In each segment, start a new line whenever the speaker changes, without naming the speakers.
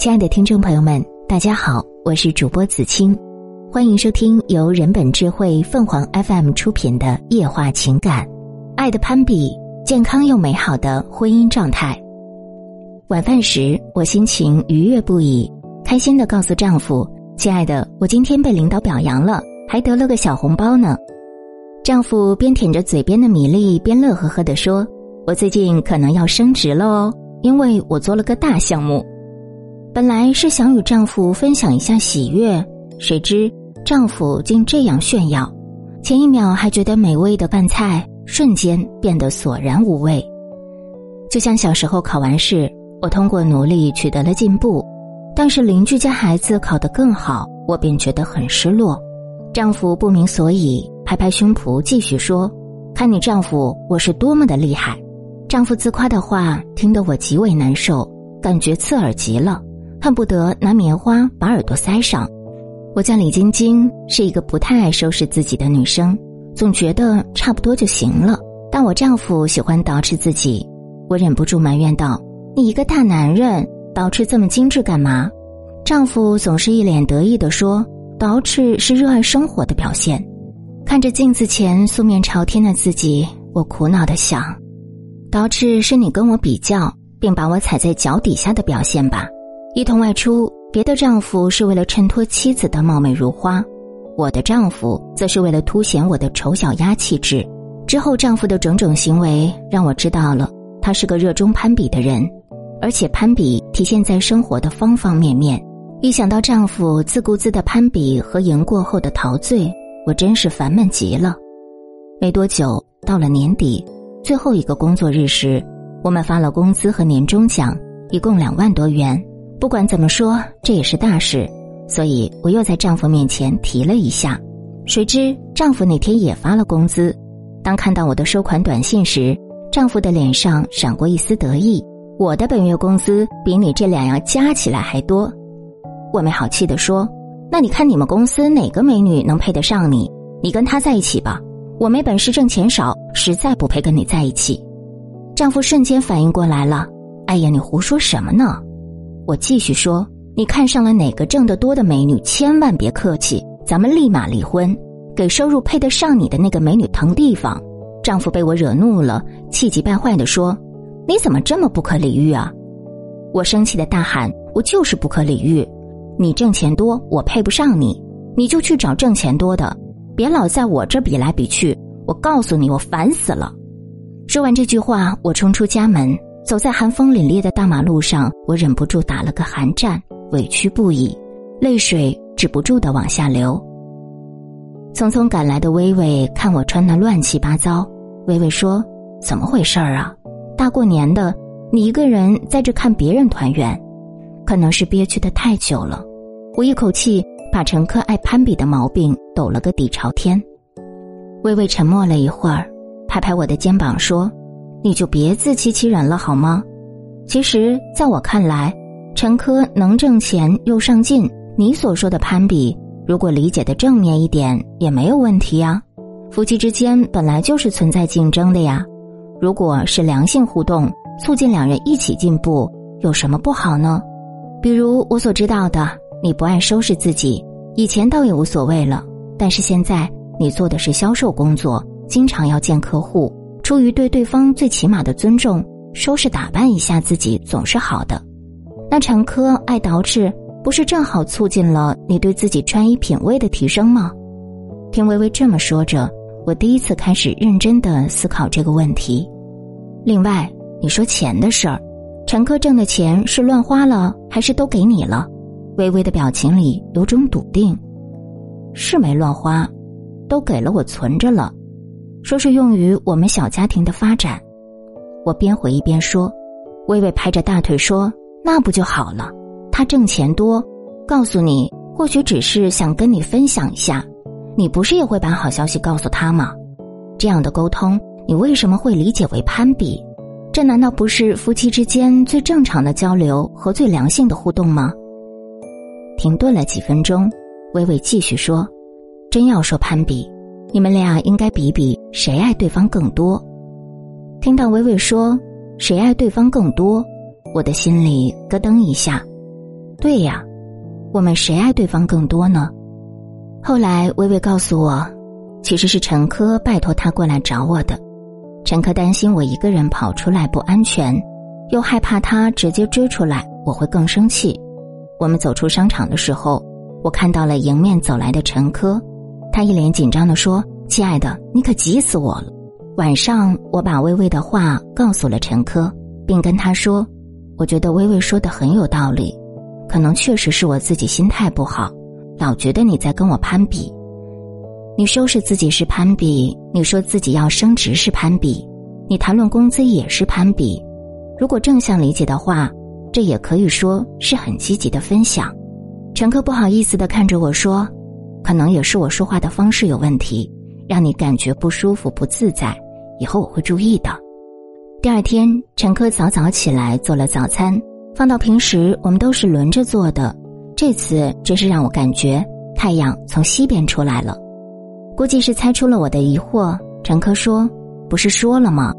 亲爱的听众朋友们，大家好，我是主播子清，欢迎收听由人本智慧凤凰 FM 出品的《夜话情感》，爱的攀比，健康又美好的婚姻状态。晚饭时，我心情愉悦不已，开心的告诉丈夫：“亲爱的，我今天被领导表扬了，还得了个小红包呢。”丈夫边舔着嘴边的米粒，边乐呵呵的说：“我最近可能要升职了哦，因为我做了个大项目。”本来是想与丈夫分享一下喜悦，谁知丈夫竟这样炫耀。前一秒还觉得美味的饭菜，瞬间变得索然无味。就像小时候考完试，我通过努力取得了进步，但是邻居家孩子考得更好，我便觉得很失落。丈夫不明所以，拍拍胸脯继续说：“看你丈夫，我是多么的厉害。”丈夫自夸的话听得我极为难受，感觉刺耳极了。恨不得拿棉花把耳朵塞上。我叫李晶晶，是一个不太爱收拾自己的女生，总觉得差不多就行了。但我丈夫喜欢捯饬自己，我忍不住埋怨道：“你一个大男人，捯饬这么精致干嘛？”丈夫总是一脸得意地说：“捯饬是热爱生活的表现。”看着镜子前素面朝天的自己，我苦恼的想：“捯饬是你跟我比较，并把我踩在脚底下的表现吧。”一同外出，别的丈夫是为了衬托妻子的貌美如花，我的丈夫则是为了凸显我的丑小鸭气质。之后，丈夫的种种行为让我知道了，他是个热衷攀比的人，而且攀比体现在生活的方方面面。一想到丈夫自顾自的攀比和赢过后的陶醉，我真是烦闷极了。没多久，到了年底最后一个工作日时，我们发了工资和年终奖，一共两万多元。不管怎么说，这也是大事，所以我又在丈夫面前提了一下。谁知丈夫那天也发了工资，当看到我的收款短信时，丈夫的脸上闪过一丝得意。我的本月工资比你这两样加起来还多，我没好气的说：“那你看你们公司哪个美女能配得上你？你跟她在一起吧，我没本事挣钱少，实在不配跟你在一起。”丈夫瞬间反应过来了：“哎呀，你胡说什么呢？”我继续说：“你看上了哪个挣得多的美女，千万别客气，咱们立马离婚，给收入配得上你的那个美女腾地方。”丈夫被我惹怒了，气急败坏的说：“你怎么这么不可理喻啊？”我生气的大喊：“我就是不可理喻！你挣钱多，我配不上你，你就去找挣钱多的，别老在我这比来比去。我告诉你，我烦死了！”说完这句话，我冲出家门。走在寒风凛冽的大马路上，我忍不住打了个寒战，委屈不已，泪水止不住的往下流。匆匆赶来的微微看我穿的乱七八糟，微微说：“怎么回事儿啊？大过年的，你一个人在这看别人团圆，可能是憋屈的太久了。”我一口气把乘客爱攀比的毛病抖了个底朝天。微微沉默了一会儿，拍拍我的肩膀说。你就别自欺欺人了好吗？其实，在我看来，陈科能挣钱又上进。你所说的攀比，如果理解的正面一点，也没有问题呀。夫妻之间本来就是存在竞争的呀。如果是良性互动，促进两人一起进步，有什么不好呢？比如我所知道的，你不爱收拾自己，以前倒也无所谓了，但是现在你做的是销售工作，经常要见客户。出于对对方最起码的尊重，收拾打扮一下自己总是好的。那陈科爱捯饬，不是正好促进了你对自己穿衣品味的提升吗？听微微这么说着，我第一次开始认真的思考这个问题。另外，你说钱的事儿，陈科挣的钱是乱花了，还是都给你了？微微的表情里有种笃定，是没乱花，都给了我存着了。说是用于我们小家庭的发展，我边回忆边说，微微拍着大腿说：“那不就好了？他挣钱多，告诉你，或许只是想跟你分享一下。你不是也会把好消息告诉他吗？这样的沟通，你为什么会理解为攀比？这难道不是夫妻之间最正常的交流和最良性的互动吗？”停顿了几分钟，微微继续说：“真要说攀比。”你们俩应该比比谁爱对方更多。听到微微说谁爱对方更多，我的心里咯噔一下。对呀，我们谁爱对方更多呢？后来微微告诉我，其实是陈科拜托他过来找我的。陈科担心我一个人跑出来不安全，又害怕他直接追出来我会更生气。我们走出商场的时候，我看到了迎面走来的陈科，他一脸紧张的说：“亲爱的，你可急死我了。”晚上我把微微的话告诉了陈科，并跟他说：“我觉得微微说的很有道理，可能确实是我自己心态不好。”老觉得你在跟我攀比，你收拾自己是攀比，你说自己要升职是攀比，你谈论工资也是攀比。如果正向理解的话，这也可以说是很积极的分享。陈科不好意思的看着我说：“可能也是我说话的方式有问题，让你感觉不舒服不自在。以后我会注意的。”第二天，陈科早早起来做了早餐，放到平时我们都是轮着做的。这次真是让我感觉太阳从西边出来了，估计是猜出了我的疑惑。陈科说：“不是说了吗？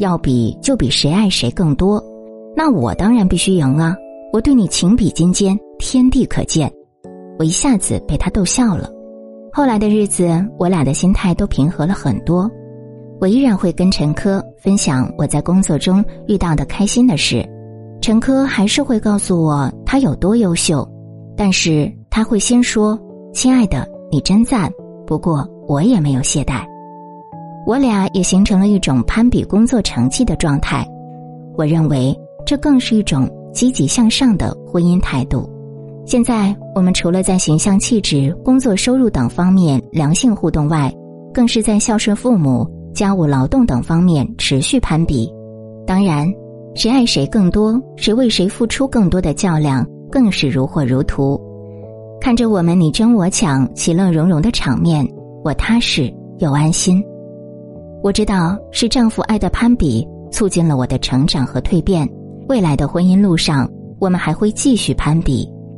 要比就比谁爱谁更多，那我当然必须赢啊！我对你情比金坚，天地可见。”我一下子被他逗笑了。后来的日子，我俩的心态都平和了很多。我依然会跟陈科分享我在工作中遇到的开心的事，陈科还是会告诉我他有多优秀。但是他会先说：“亲爱的，你真赞。”不过我也没有懈怠，我俩也形成了一种攀比工作成绩的状态。我认为这更是一种积极向上的婚姻态度。现在我们除了在形象、气质、工作、收入等方面良性互动外，更是在孝顺父母、家务劳动等方面持续攀比。当然，谁爱谁更多，谁为谁付出更多的较量。更是如火如荼，看着我们你争我抢、其乐融融的场面，我踏实又安心。我知道是丈夫爱的攀比促进了我的成长和蜕变。未来的婚姻路上，我们还会继续攀比，